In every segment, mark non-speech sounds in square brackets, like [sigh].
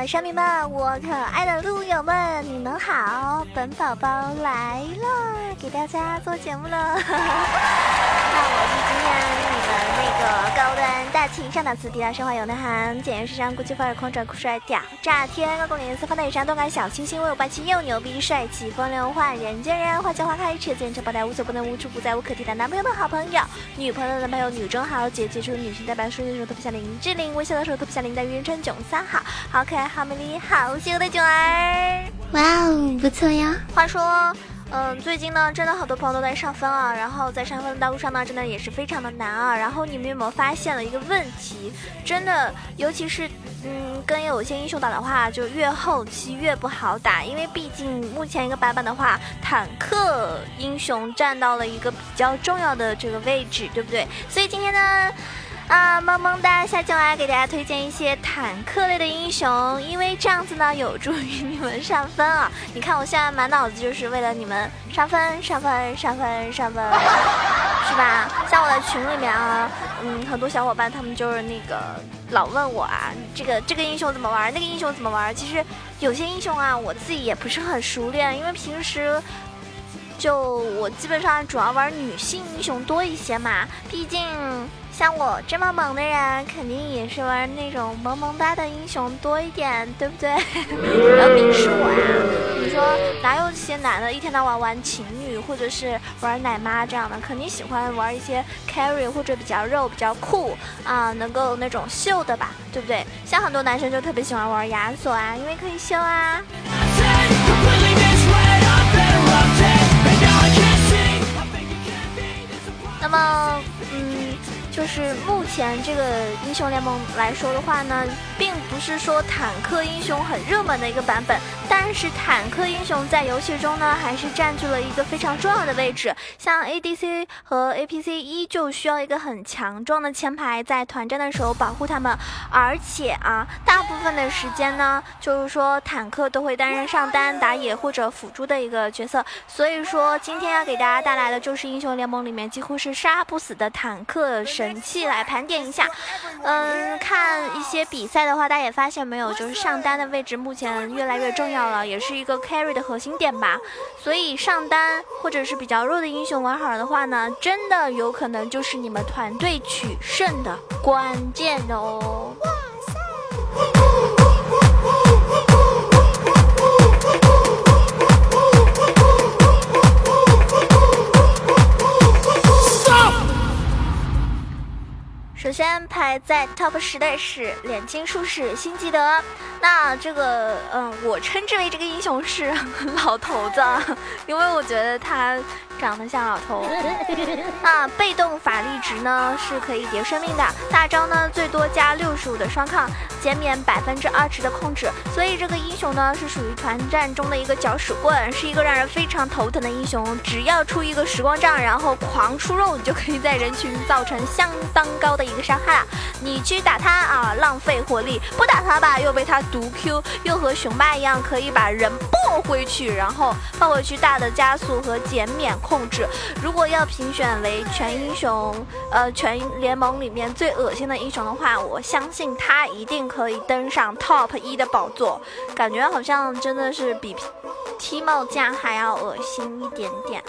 的山民们、我可爱的路友们，你们好！本宝宝来了，给大家做节目了。[laughs] 那我你们那个高端大气上档次、低调奢华有内涵、简约时尚、国际范儿、狂拽酷帅屌炸天、高冷颜色、放大眼神、动感小清新、威武霸气又牛逼、帅气风流坏人。间人、花见花开、车见车爆胎、无所不能、无处不在、无可替代、男朋友的好朋友、女朋友的男朋友、女中豪杰、杰出女性代表、说的时候特别像林志玲，微笑的时候特别像林黛玉、人。称囧三好，好可爱、好美丽、好邪恶的囧儿。哇哦，不错呀！话说，嗯，最近呢，真的好多朋友都在上分啊，然后在上分的道路上呢，真的也是非常的难啊。然后你们有没有发现了一个问题？真的，尤其是嗯，跟有些英雄打的话，就越后期越不好打，因为毕竟目前一个版本的话，坦克英雄占到了一个比较重要的这个位置，对不对？所以今天呢。啊，萌萌哒下就来给大家推荐一些坦克类的英雄，因为这样子呢，有助于你们上分啊！你看我现在满脑子就是为了你们上分、上分、上分、上分，是吧？像我的群里面啊，嗯，很多小伙伴他们就是那个老问我啊，这个这个英雄怎么玩，那个英雄怎么玩？其实有些英雄啊，我自己也不是很熟练，因为平时就我基本上主要玩女性英雄多一些嘛，毕竟。像我这么萌的人，肯定也是玩那种萌萌哒的英雄多一点，对不对？不 [laughs] 要鄙视我呀！你说哪有些男的一天到晚玩情侣，或者是玩奶妈这样的，肯定喜欢玩一些 carry 或者比较肉、比较酷啊，能够那种秀的吧，对不对？像很多男生就特别喜欢玩亚索啊，因为可以秀啊。那么，就是目前这个英雄联盟来说的话呢，并是说坦克英雄很热门的一个版本，但是坦克英雄在游戏中呢，还是占据了一个非常重要的位置。像 ADC 和 APC 依旧需要一个很强壮的前排在团战的时候保护他们，而且啊，大部分的时间呢，就是说坦克都会担任上单打野或者辅助的一个角色。所以说，今天要给大家带来的就是英雄联盟里面几乎是杀不死的坦克。神器来盘点一下，嗯，看一些比赛的话，大家发现没有，就是上单的位置目前越来越重要了，也是一个 carry 的核心点吧。所以上单或者是比较弱的英雄玩好的话呢，真的有可能就是你们团队取胜的关键哦。首先排在 top 十的是脸金术士辛吉德，那这个嗯，我称之为这个英雄是 [laughs] 老头子，因为我觉得他。长得像老头，[laughs] 那被动法力值呢是可以叠生命的，大招呢最多加六十五的双抗，减免百分之二十的控制，所以这个英雄呢是属于团战中的一个搅屎棍，是一个让人非常头疼的英雄。只要出一个时光杖，然后狂出肉，你就可以在人群造成相当高的一个伤害了。你去打他啊，浪费火力；不打他吧，又被他毒 Q，又和雄霸一样可以把人抱回去，然后抱回去大的加速和减免。控制，如果要评选为全英雄，呃，全联盟里面最恶心的英雄的话，我相信他一定可以登上 top 一的宝座。感觉好像真的是比踢帽酱还要恶心一点点。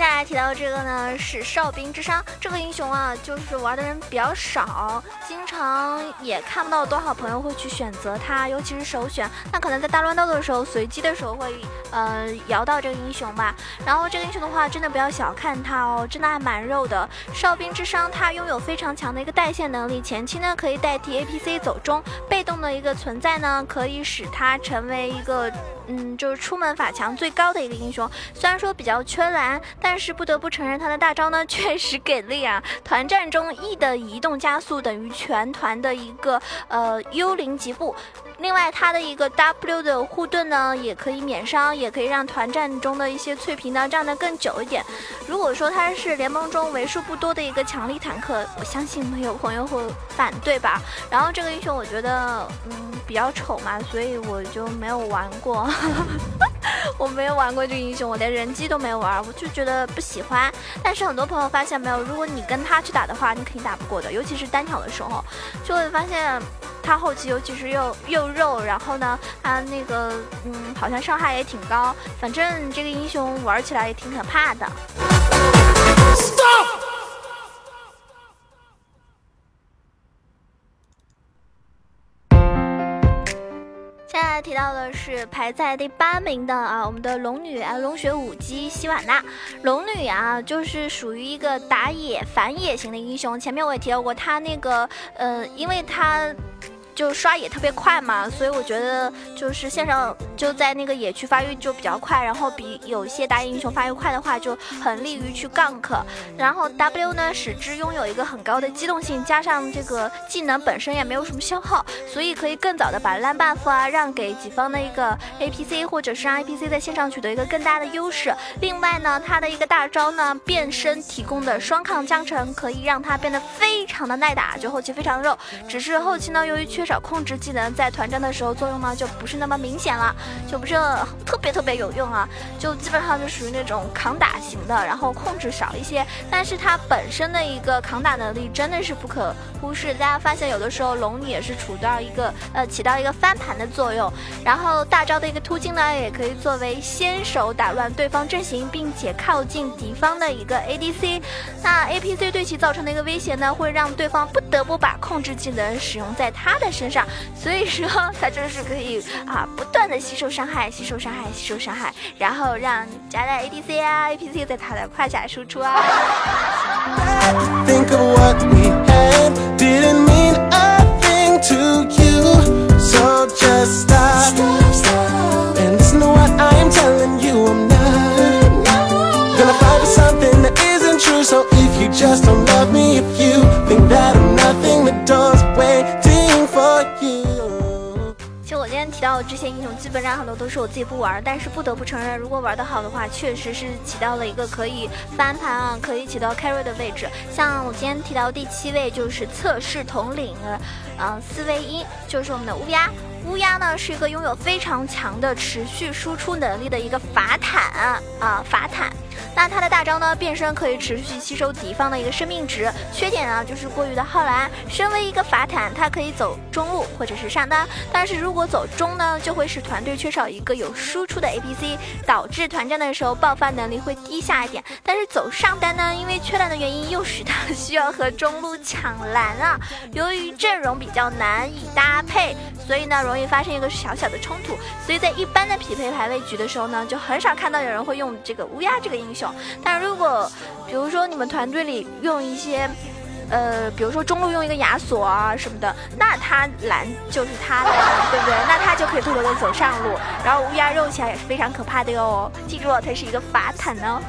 接下来提到这个呢是哨兵之殇这个英雄啊，就是玩的人比较少，经常也看不到多少朋友会去选择他，尤其是首选。那可能在大乱斗的时候，随机的时候会呃摇到这个英雄吧。然后这个英雄的话，真的不要小看他哦，真的还蛮肉的。哨兵之殇他拥有非常强的一个带线能力，前期呢可以代替 APC 走中，被动的一个存在呢可以使他成为一个。嗯，就是出门法强最高的一个英雄。虽然说比较缺蓝，但是不得不承认他的大招呢 [laughs] 确实给力啊！团战中 E 的移动加速等于全团的一个呃幽灵疾步。另外，他的一个 W 的护盾呢，也可以免伤，也可以让团战中的一些脆皮呢站得更久一点。如果说他是联盟中为数不多的一个强力坦克，我相信没有朋友会反对吧。然后这个英雄我觉得嗯比较丑嘛，所以我就没有玩过。[laughs] 我没有玩过这个英雄，我连人机都没有玩，我就觉得不喜欢。但是很多朋友发现没有，如果你跟他去打的话，你肯定打不过的，尤其是单挑的时候，就会发现。他后期尤其是又又肉，然后呢，他那个嗯，好像伤害也挺高，反正这个英雄玩起来也挺可怕的。提到的是排在第八名的啊，我们的龙女啊，龙血武姬希瓦娜。龙女啊，就是属于一个打野反野型的英雄。前面我也提到过，她那个呃，因为她。就刷野特别快嘛，所以我觉得就是线上就在那个野区发育就比较快，然后比有些打野英雄发育快的话，就很利于去 gank。然后 W 呢，使之拥有一个很高的机动性，加上这个技能本身也没有什么消耗，所以可以更早的把蓝 buff 啊让给己方的一个 APC，或者是让 APC 在线上取得一个更大的优势。另外呢，它的一个大招呢变身提供的双抗加成，可以让它变得非常的耐打，就后期非常肉。只是后期呢，由于缺。缺少控制技能在团战的时候作用呢就不是那么明显了，就不是特别特别有用啊，就基本上就属于那种扛打型的，然后控制少一些，但是它本身的一个扛打能力真的是不可忽视。大家发现有的时候龙女也是处到一个呃起到一个翻盘的作用，然后大招的一个突进呢也可以作为先手打乱对方阵型，并且靠近敌方的一个 ADC，那 APC 对其造成的一个威胁呢会让对方不得不把控制技能使用在他的。身上，所以说它就是可以啊，不断的吸收伤害，吸收伤害，吸收伤害，然后让夹带 ADC 啊、APC 在它的胯下输出啊。提这些英雄，基本上很多都是我自己不玩，但是不得不承认，如果玩的好的话，确实是起到了一个可以翻盘啊，可以起到 carry 的位置。像我今天提到第七位就是测试统领，嗯，四位一就是我们的乌鸦。乌鸦呢是一个拥有非常强的持续输出能力的一个法坦啊，法坦。那它的大招呢？变身可以持续吸收敌方的一个生命值，缺点呢就是过于的耗蓝。身为一个法坦，它可以走中路或者是上单，但是如果走中呢，就会使团队缺少一个有输出的 APC，导致团战的时候爆发能力会低下一点。但是走上单呢，因为缺蓝的原因，又使他需要和中路抢蓝啊。由于阵容比较难以搭配，所以呢容易发生一个小小的冲突。所以在一般的匹配排位局的时候呢，就很少看到有人会用这个乌鸦这个英雄。但如果，比如说你们团队里用一些，呃，比如说中路用一个亚索啊什么的，那他蓝就是他的，对不对？那他就可以偷偷的走上路，然后乌鸦肉起来也是非常可怕的哟。记住了，他是一个法坦呢。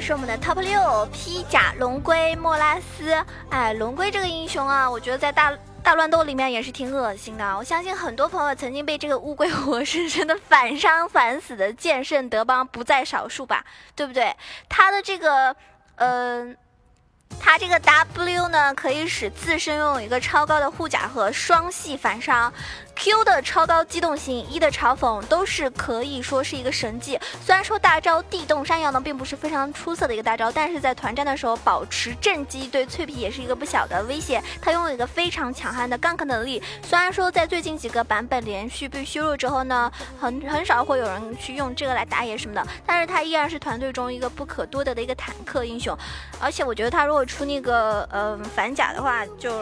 是我们的 top 六披甲龙龟莫拉斯，哎，龙龟这个英雄啊，我觉得在大大乱斗里面也是挺恶心的。我相信很多朋友曾经被这个乌龟活生生的反伤反死的剑圣德邦不在少数吧，对不对？他的这个，嗯。他这个 W 呢，可以使自身拥有一个超高的护甲和双系反伤。Q 的超高机动性，一的嘲讽都是可以说是一个神技。虽然说大招地动山摇呢并不是非常出色的一个大招，但是在团战的时候保持正击对脆皮也是一个不小的威胁。他拥有一个非常强悍的 gank 能力。虽然说在最近几个版本连续被削弱之后呢，很很少会有人去用这个来打野什么的，但是他依然是团队中一个不可多得的一个坦克英雄。而且我觉得他如果出那个嗯反甲的话，就。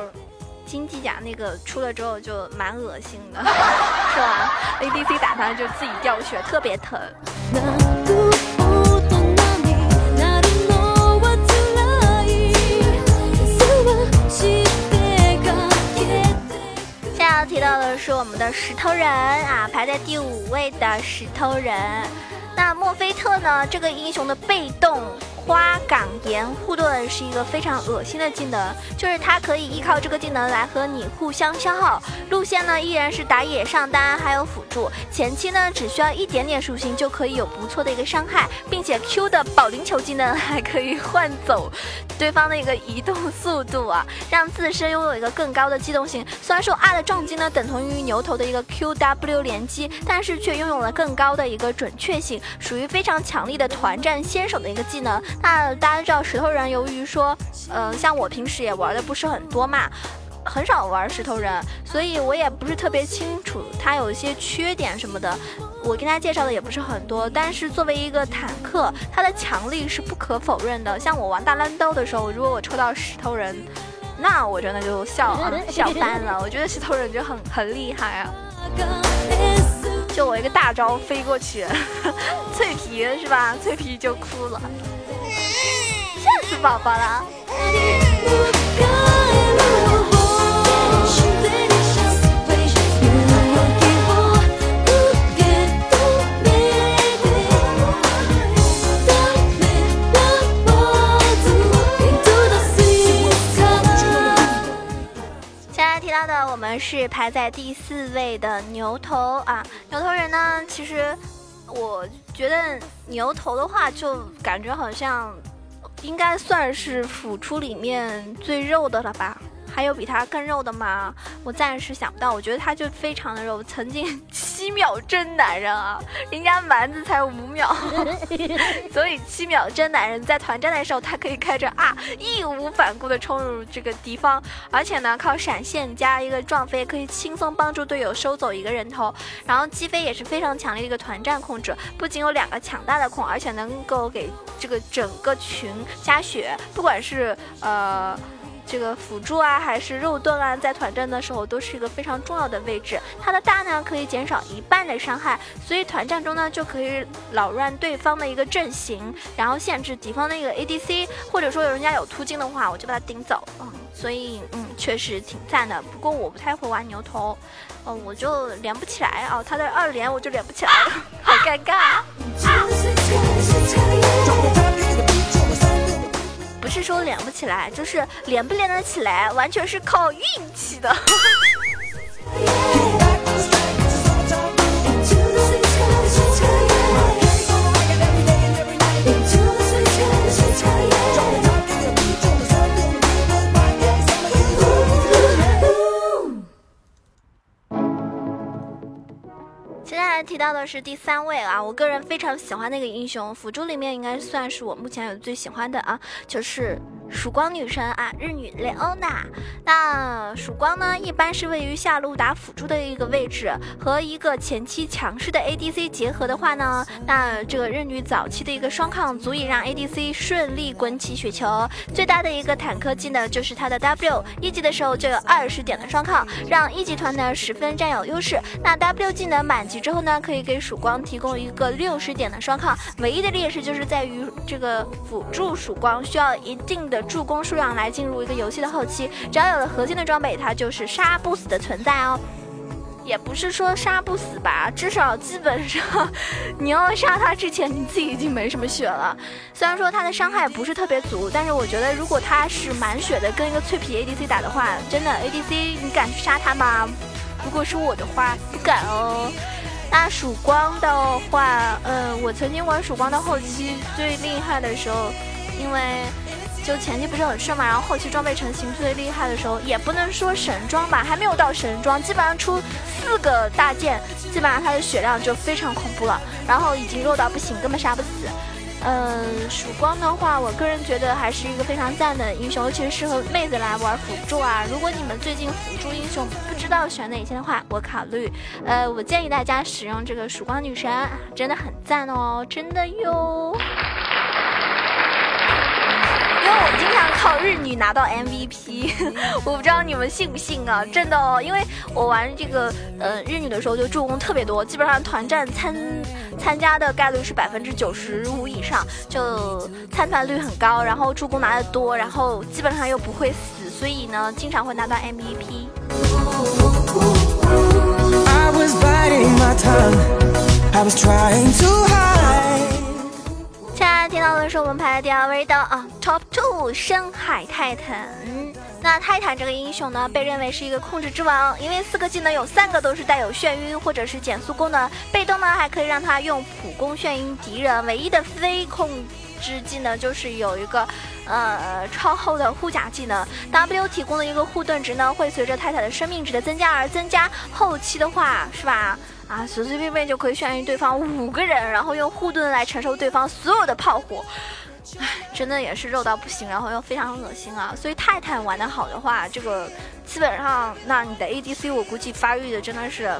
金鸡甲那个出了之后就蛮恶心的，[laughs] 是吧？ADC 打他就自己掉血，特别疼。现在要提到的是我们的石头人啊，排在第五位的石头人。那墨菲特呢？这个英雄的被动。花岗岩护盾是一个非常恶心的技能，就是它可以依靠这个技能来和你互相消耗。路线呢依然是打野上单，还有辅助。前期呢只需要一点点属性就可以有不错的一个伤害，并且 Q 的保龄球技能还可以换走对方的一个移动速度啊，让自身拥有一个更高的机动性。虽然说 R 的撞击呢等同于牛头的一个 QW 连击，但是却拥有了更高的一个准确性，属于非常强力的团战先手的一个技能。那大家知道石头人，由于说，嗯，像我平时也玩的不是很多嘛，很少玩石头人，所以我也不是特别清楚他有一些缺点什么的。我跟大家介绍的也不是很多，但是作为一个坦克，它的强力是不可否认的。像我玩大乱斗的时候，如果我抽到石头人，那我真的就笑笑翻了。我觉得石头人就很很厉害啊。就我一个大招飞过去，[laughs] 脆皮是吧？脆皮就哭了，宝宝了。现在提到的我们是排在第四位的牛头啊，牛头人呢？其实我觉得牛头的话，就感觉好像应该算是辅出里面最肉的了吧。还有比他更肉的吗？我暂时想不到。我觉得他就非常的肉。曾经七秒真男人啊，人家蛮子才五秒，[laughs] 所以七秒真男人在团战的时候，他可以开着啊，义无反顾的冲入这个敌方，而且呢，靠闪现加一个撞飞，可以轻松帮助队友收走一个人头。然后击飞也是非常强烈的一个团战控制，不仅有两个强大的控，而且能够给这个整个群加血，不管是呃。这个辅助啊，还是肉盾啊，在团战的时候都是一个非常重要的位置。它的大呢可以减少一半的伤害，所以团战中呢就可以扰乱对方的一个阵型，然后限制敌方的一个 ADC，或者说有人家有突进的话，我就把他顶走。嗯，所以嗯确实挺赞的。不过我不太会玩牛头，嗯，我就连不起来啊。他的二连我就连不起来了，好尴尬。不是说连不起来，就是连不连得起来，完全是靠运气的。[laughs] 提到的是第三位啊，我个人非常喜欢那个英雄，辅助里面应该算是我目前有最喜欢的啊，就是。曙光女神啊，日女雷欧娜。那曙光呢，一般是位于下路打辅助的一个位置，和一个前期强势的 ADC 结合的话呢，那这个日女早期的一个双抗足以让 ADC 顺利滚起雪球。最大的一个坦克技能，就是它的 W，一级的时候就有二十点的双抗，让一级团呢十分占有优势。那 W 技能满级之后呢，可以给曙光提供一个六十点的双抗，唯一的劣势就是在于这个辅助曙光需要一定的。助攻数量来进入一个游戏的后期，只要有了核心的装备，它就是杀不死的存在哦。也不是说杀不死吧，至少基本上你要杀他之前，你自己已经没什么血了。虽然说他的伤害不是特别足，但是我觉得如果他是满血的，跟一个脆皮 ADC 打的话，真的 ADC 你敢去杀他吗？如果是我的话，不敢哦。那曙光的话，嗯，我曾经玩曙光的后期最厉害的时候，因为。就前期不是很顺嘛，然后后期装备成型最厉害的时候，也不能说神装吧，还没有到神装，基本上出四个大件，基本上它的血量就非常恐怖了，然后已经弱到不行，根本杀不死。嗯，曙光的话，我个人觉得还是一个非常赞的英雄，尤其是适合妹子来玩辅助啊。如果你们最近辅助英雄不知道选哪些的话，我考虑，呃，我建议大家使用这个曙光女神，真的很赞哦，真的哟。靠日女拿到 MVP，[laughs] 我不知道你们信不信啊？真的哦，因为我玩这个呃日女的时候就助攻特别多，基本上团战参参加的概率是百分之九十五以上，就参团率很高，然后助攻拿的多，然后基本上又不会死，所以呢经常会拿到 MVP。现在听到的是我们排在第二位的啊，Top Two 深海泰坦。那泰坦这个英雄呢，被认为是一个控制之王，因为四个技能有三个都是带有眩晕或者是减速功能，被动呢还可以让他用普攻眩晕敌人。唯一的非控制技能就是有一个呃超厚的护甲技能，W 提供的一个护盾值呢，会随着泰坦的生命值的增加而增加。后期的话是吧？啊，随随便便就可以眩晕对方五个人，然后用护盾来承受对方所有的炮火，唉，真的也是肉到不行，然后又非常恶心啊！所以泰坦玩的好的话，这个基本上，那你的 ADC 我估计发育的真的是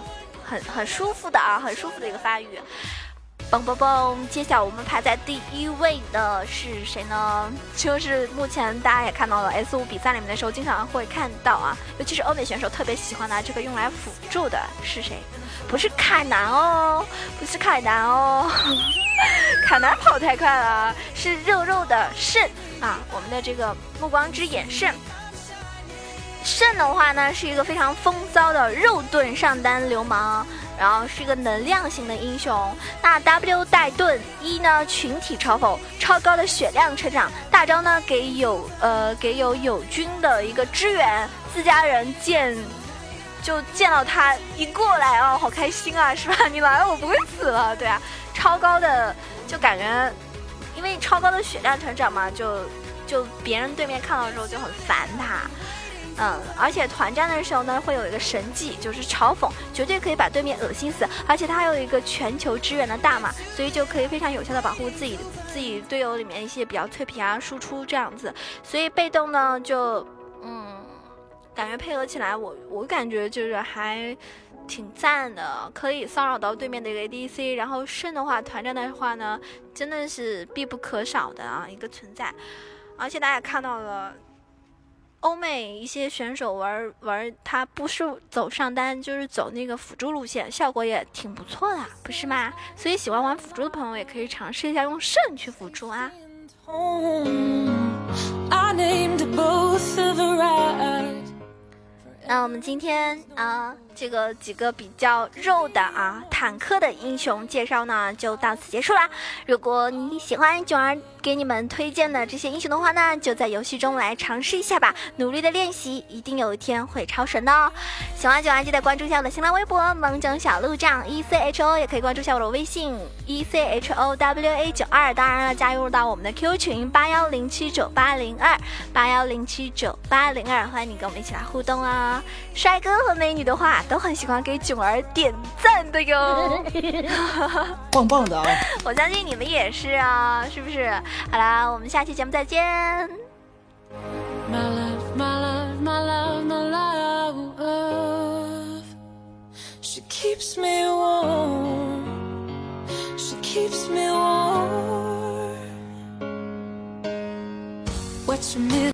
很很舒服的啊，很舒服的一个发育。嘣嘣嘣！揭晓我们排在第一位的是谁呢？就是目前大家也看到了 S 五比赛里面的时候，经常会看到啊，尤其是欧美选手特别喜欢拿这个用来辅助的是谁？不是凯南哦，不是凯南哦，[laughs] 凯南跑太快了，是肉肉的肾啊，我们的这个暮光之眼肾。肾的话呢，是一个非常风骚的肉盾上单流氓，然后是一个能量型的英雄。那 W 带盾一呢，群体嘲讽，超高的血量成长，大招呢给友呃给有友军的一个支援，自家人见。就见到他一过来哦，好开心啊，是吧？你来了，我不会死了，对啊，超高的就感觉，因为超高的血量成长嘛，就就别人对面看到的时候就很烦他，嗯，而且团战的时候呢，会有一个神技，就是嘲讽，绝对可以把对面恶心死，而且他还有一个全球支援的大码，所以就可以非常有效的保护自己自己队友里面一些比较脆皮啊输出这样子，所以被动呢就嗯。感觉配合起来，我我感觉就是还挺赞的，可以骚扰到对面的一个 ADC。然后肾的话，团战的话呢，真的是必不可少的啊一个存在。而且大家看到了，欧美一些选手玩玩，他不是走上单，就是走那个辅助路线，效果也挺不错的，不是吗？所以喜欢玩辅助的朋友也可以尝试一下用肾去辅助啊。那我们今天啊，这个几个比较肉的啊坦克的英雄介绍呢，就到此结束啦。如果你喜欢囧儿。给你们推荐的这些英雄的话呢，就在游戏中来尝试一下吧，努力的练习，一定有一天会超神的哦。喜欢九儿记得关注一下我的新浪微博萌囧小鹿酱 E C H O，也可以关注一下我的微信 E C H O W A 九二。当然了，加入到我们的 Q 群八幺零七九八零二八幺零七九八零二，欢迎你跟我们一起来互动啊！帅哥和美女的话都很喜欢给囧儿点赞的哟，[laughs] 棒棒的啊！我相信你们也是啊，是不是？好啦，我们下期节目再见。